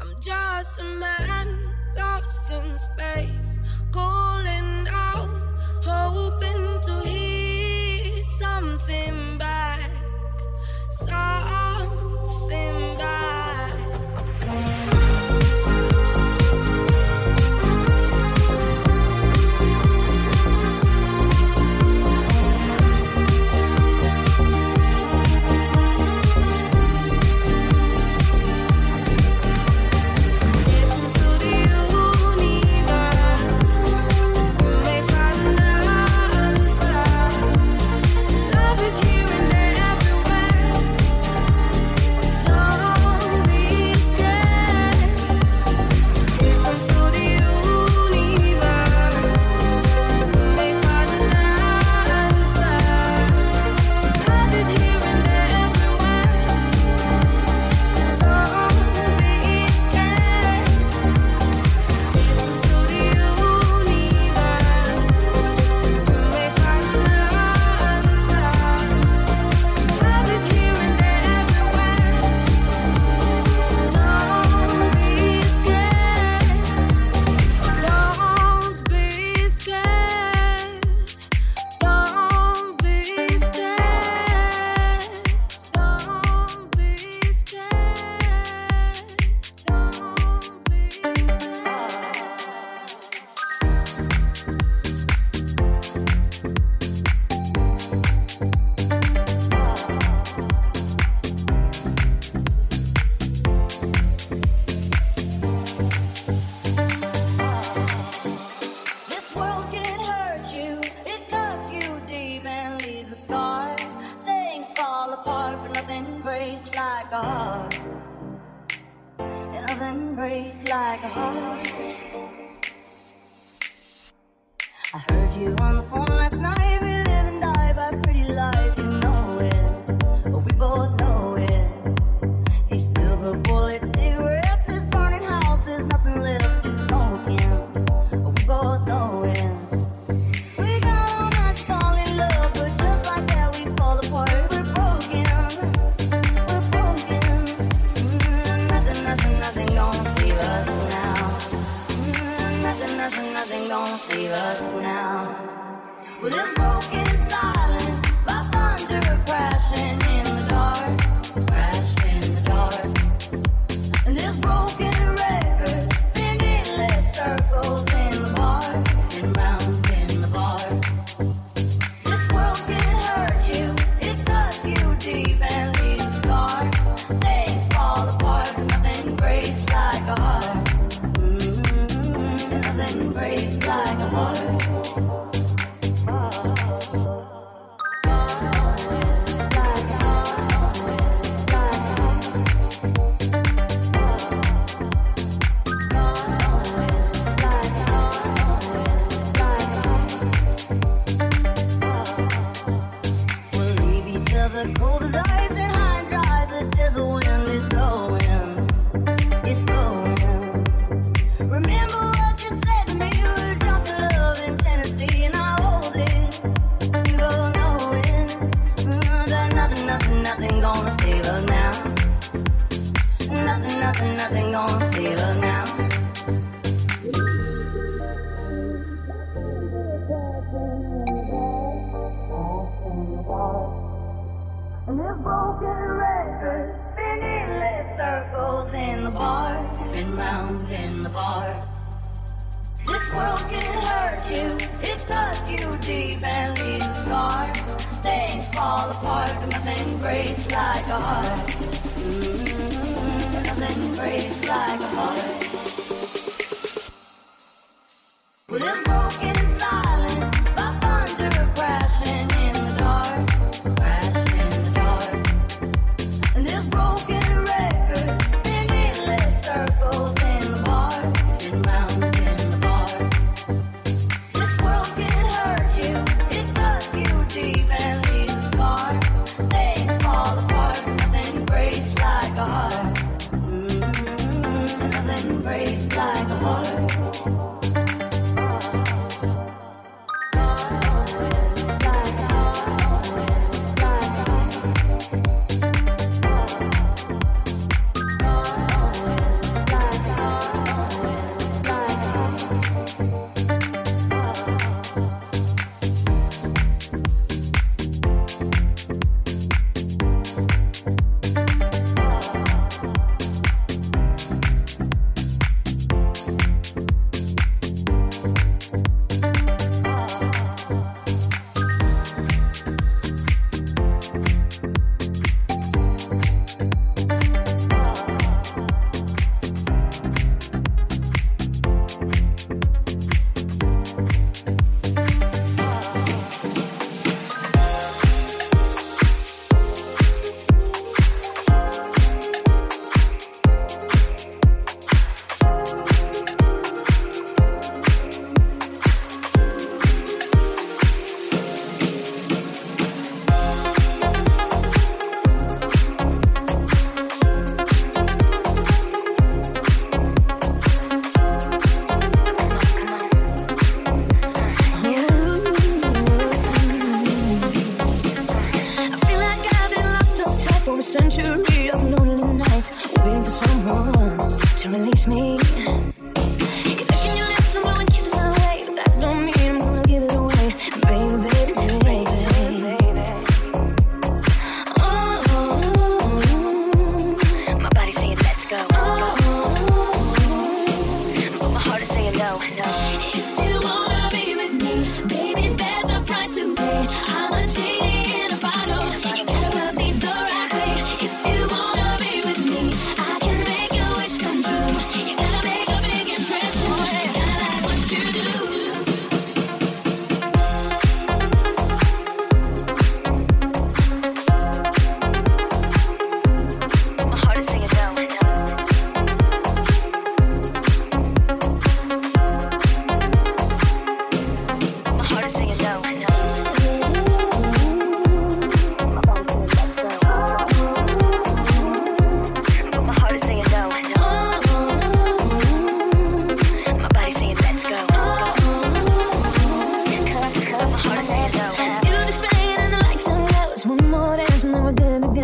I'm just a man lost in space, calling out, hoping to hear something. the bullets nothing gonna save us now. And broken records, circles in the bar, spin in the bar. This world can hurt you, it cuts you deep and leaves a scar. Things fall apart, but nothing breaks like a heart breaks like a heart. With a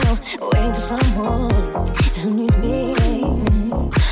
waiting for someone who needs me.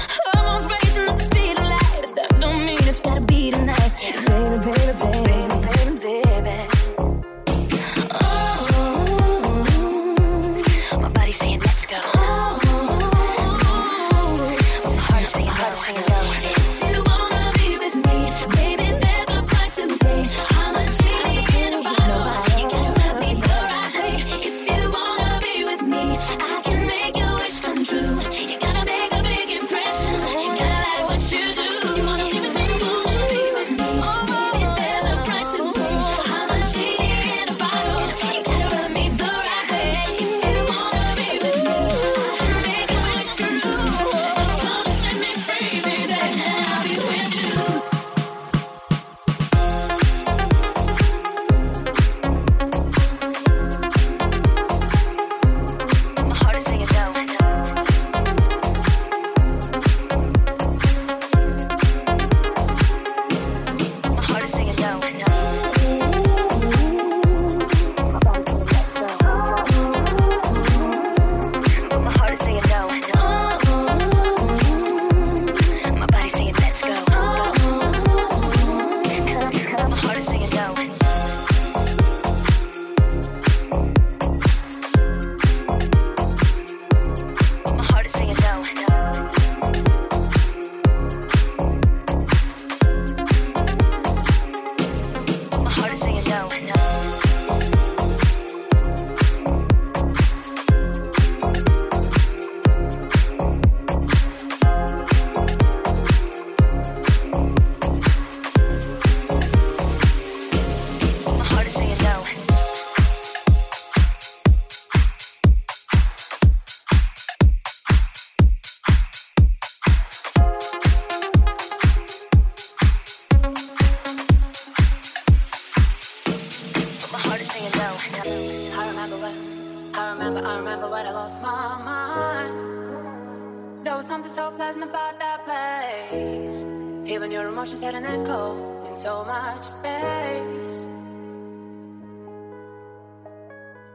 remember, I remember when I lost my mind. There was something so pleasant about that place. Even your emotions had an echo in so much space.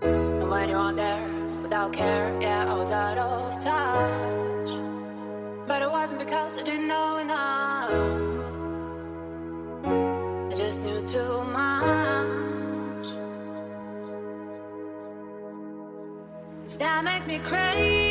And when you were there without care, yeah, I was out of touch. But it wasn't because I didn't know enough. I just knew too much. that make me crazy.